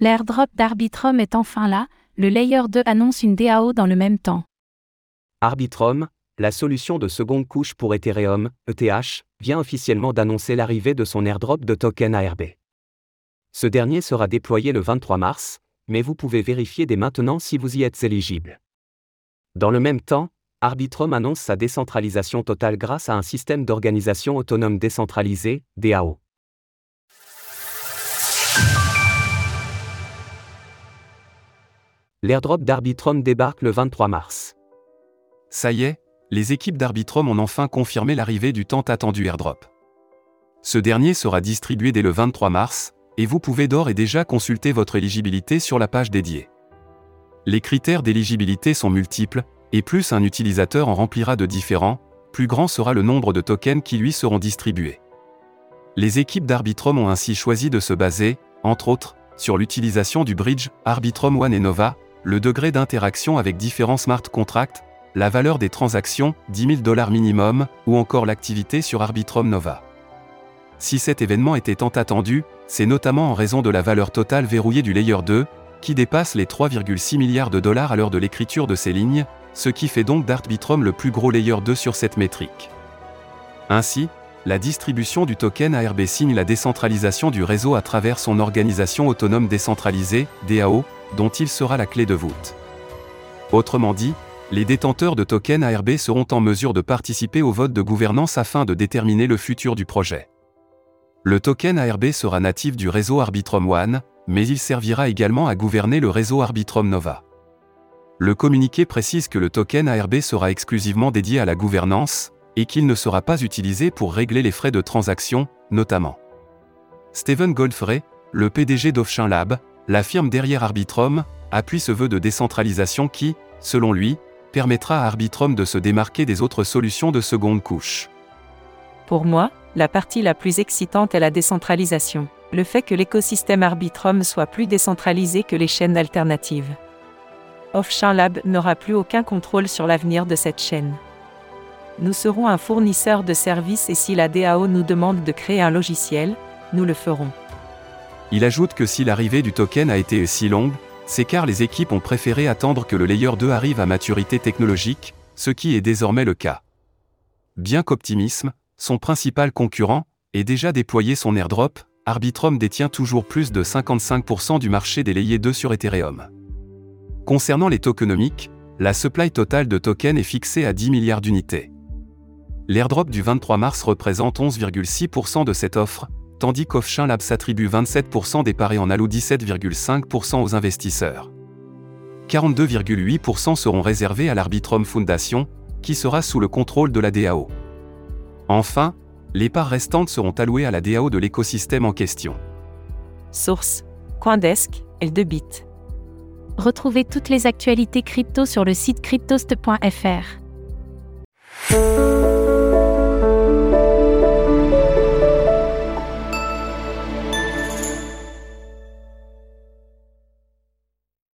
L'airdrop d'Arbitrum est enfin là, le Layer 2 annonce une DAO dans le même temps. Arbitrum, la solution de seconde couche pour Ethereum, ETH, vient officiellement d'annoncer l'arrivée de son airdrop de token ARB. Ce dernier sera déployé le 23 mars, mais vous pouvez vérifier dès maintenant si vous y êtes éligible. Dans le même temps, Arbitrum annonce sa décentralisation totale grâce à un système d'organisation autonome décentralisé, DAO. L'airdrop d'Arbitrum débarque le 23 mars. Ça y est, les équipes d'Arbitrum ont enfin confirmé l'arrivée du tant attendu airdrop. Ce dernier sera distribué dès le 23 mars, et vous pouvez d'ores et déjà consulter votre éligibilité sur la page dédiée. Les critères d'éligibilité sont multiples, et plus un utilisateur en remplira de différents, plus grand sera le nombre de tokens qui lui seront distribués. Les équipes d'Arbitrum ont ainsi choisi de se baser, entre autres, sur l'utilisation du bridge Arbitrum One et Nova, le degré d'interaction avec différents smart contracts, la valeur des transactions, 10 000 dollars minimum, ou encore l'activité sur Arbitrum Nova. Si cet événement était tant attendu, c'est notamment en raison de la valeur totale verrouillée du Layer 2, qui dépasse les 3,6 milliards de dollars à l'heure de l'écriture de ces lignes, ce qui fait donc d'Arbitrum le plus gros Layer 2 sur cette métrique. Ainsi, la distribution du token ARB signe la décentralisation du réseau à travers son organisation autonome décentralisée, DAO, dont il sera la clé de voûte. Autrement dit, les détenteurs de tokens ARB seront en mesure de participer au vote de gouvernance afin de déterminer le futur du projet. Le token ARB sera natif du réseau Arbitrum One, mais il servira également à gouverner le réseau Arbitrum Nova. Le communiqué précise que le token ARB sera exclusivement dédié à la gouvernance, et qu'il ne sera pas utilisé pour régler les frais de transaction, notamment. Steven Goldfrey, le PDG d'Offchain Lab, la firme derrière Arbitrum, appuie ce vœu de décentralisation qui, selon lui, permettra à Arbitrum de se démarquer des autres solutions de seconde couche. Pour moi, la partie la plus excitante est la décentralisation. Le fait que l'écosystème Arbitrum soit plus décentralisé que les chaînes alternatives. Offchain Lab n'aura plus aucun contrôle sur l'avenir de cette chaîne. Nous serons un fournisseur de services et si la DAO nous demande de créer un logiciel, nous le ferons. Il ajoute que si l'arrivée du token a été si longue, c'est car les équipes ont préféré attendre que le Layer 2 arrive à maturité technologique, ce qui est désormais le cas. Bien qu'Optimisme, son principal concurrent, ait déjà déployé son airdrop, Arbitrum détient toujours plus de 55% du marché des layers 2 sur Ethereum. Concernant les tokenomiques, la supply totale de tokens est fixée à 10 milliards d'unités. L'airdrop du 23 mars représente 11,6% de cette offre, tandis qu'Offchain Lab s'attribue 27% des paris en allouent 17,5% aux investisseurs. 42,8% seront réservés à l'Arbitrum Foundation, qui sera sous le contrôle de la DAO. Enfin, les parts restantes seront allouées à la DAO de l'écosystème en question. Source Coindesk, L2Bit. Retrouvez toutes les actualités crypto sur le site cryptost.fr.